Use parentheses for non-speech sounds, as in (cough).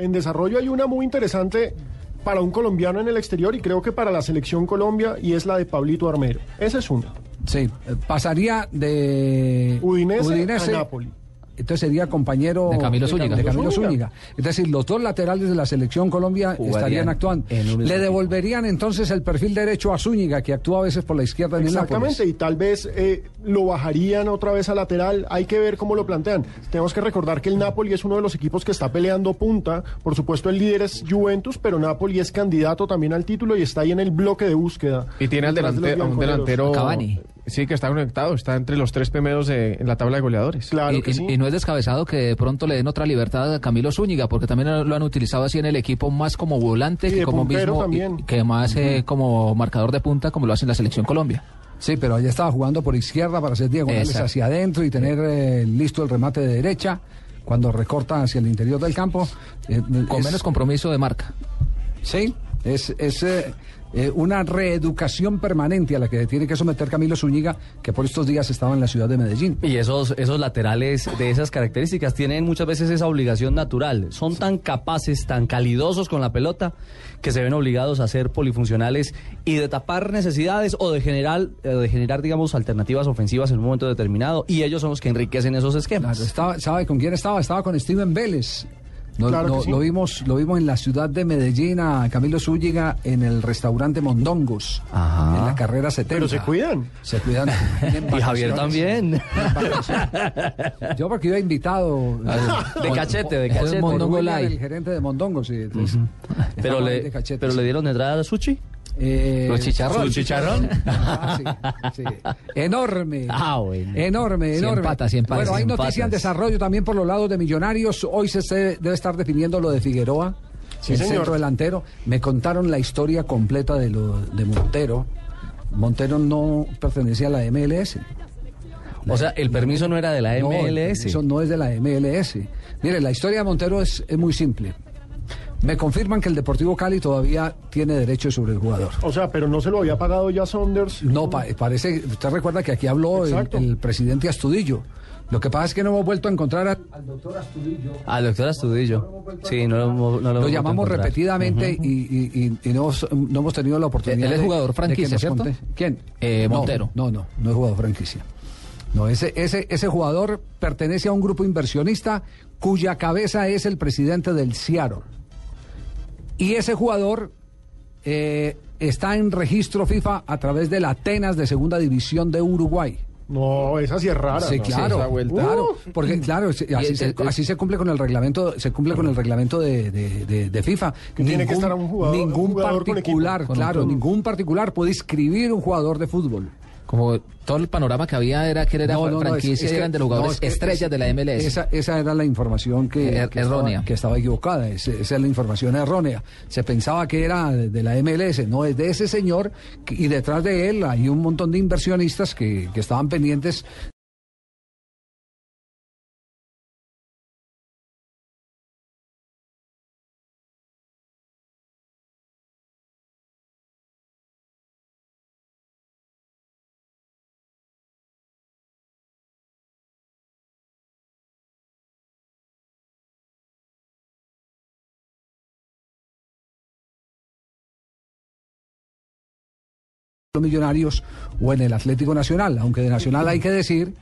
En desarrollo hay una muy interesante para un colombiano en el exterior y creo que para la selección Colombia y es la de Pablito Armero. Esa es una. Sí, pasaría de Udinese, a Napoli. Entonces sería compañero De Camilo Zúñiga. de Camilo Zúñiga. Zúñiga. Es decir, los dos laterales de la selección Colombia estarían actuando. Le devolverían entonces el perfil derecho a Zúñiga, que actúa a veces por la izquierda en el Exactamente, y tal vez eh, lo bajarían otra vez a lateral. Hay que ver cómo lo plantean. Tenemos que recordar que el Napoli es uno de los equipos que está peleando punta. Por supuesto, el líder es Juventus, pero Napoli es candidato también al título y está ahí en el bloque de búsqueda. Y tiene al de delante- a un delantero. Cavani. Sí, que está conectado, está entre los tres primeros de- en la tabla de goleadores. Claro y, que y- sí. y no es descabezado que de pronto le den otra libertad a Camilo Zúñiga, porque también lo han utilizado así en el equipo más como volante Y que como mismo también. y- que más eh, como marcador de punta, como lo hace en la selección Colombia. Sí, pero allá estaba jugando por izquierda para hacer diagonales Exacto. hacia adentro y tener eh, listo el remate de derecha cuando recorta hacia el interior del campo. Eh, Con es- menos compromiso de marca. Sí, es, es eh, eh, una reeducación permanente a la que tiene que someter Camilo Zúñiga, que por estos días estaba en la ciudad de Medellín. Y esos, esos laterales de esas características tienen muchas veces esa obligación natural. Son tan capaces, tan calidosos con la pelota, que se ven obligados a ser polifuncionales y de tapar necesidades o de generar, eh, de generar digamos, alternativas ofensivas en un momento determinado. Y ellos son los que enriquecen esos esquemas. Claro, estaba, ¿Sabe con quién estaba? Estaba con Steven Vélez. No- Claro que no- sí. lo, vimos, lo vimos en la ciudad de Medellín a Camilo Zúñiga en el restaurante Mondongos, Ajá. en la carrera 70. Pero se cuidan. Se cuidan. (laughs) Y Javier también. Yo porque iba invitado. De cachete, de es cachete. Mondongo William, Live. el gerente de Mondongos. sí, entonces, Pero le, de cachete, pero sí. le dieron entrada a Suchi. Eh, Los chicharrón. ¿Su chicharrón? (laughs) Ah, sí, sí. (laughs) Enorme. Ah, bueno. Enorme, enorme. patas. Bueno, hay Cien noticia en desarrollo también por los lados de Millonarios. Hoy se se debe estar definiendo lo de Figueroa, Sí, el señor. centro delantero. Me contaron la historia completa de lo de Montero. Montero no pertenecía a la MLS. O sea, el permiso no era de la MLS. permiso no es de la MLS. Mire, la historia de Montero es, es muy simple. Me confirman que el Deportivo Cali todavía tiene derecho sobre el jugador. O sea, pero no se lo había pagado ya Saunders. No, pa- parece, usted recuerda que aquí habló el, presidente Astudillo. Lo que pasa es que no hemos vuelto a encontrar a- al doctor Astudillo. Al doctor Astudillo. Sí, no lo, hemos- no lo Lo hemos llamamos repetidamente y, y- y- y no, hemos- no hemos tenido la oportunidad. Él es de- jugador franquicia, ¿cierto? ¿Quién? Eh, No, Montero. No, no, no es jugador franquicia. No, ese, ese, ese jugador pertenece a un grupo inversionista cuya cabeza es el presidente del Seattle. Y ese jugador eh, está en registro FIFA a través de la Atenas de Segunda División de Uruguay. No, esa sí es rara. Sí, ¿no? claro, esa vuelta. claro, porque claro, se- así, se, así cumple con el reglamento, se cumple con el reglamento de, de- de- de FIFA. Que tiene que estar un jugador- ningún un jugador con particular, equipo. Con claro, ningún particular puede inscribir un jugador de fútbol. Como todo el panorama que había era que era No, no, no, franquicia es- es eran de los jugadores es que estrellas es- de la MLS. Esa, esa era la información que, Er- que errónea. Estaba, que estaba equivocada. es- esa es la información errónea. Se pensaba que era de, la MLS, no es de ese señor. Y detrás de él hay un montón de inversionistas que, que estaban pendientes los millonarios o en el Atlético Nacional, aunque de Nacional hay que decir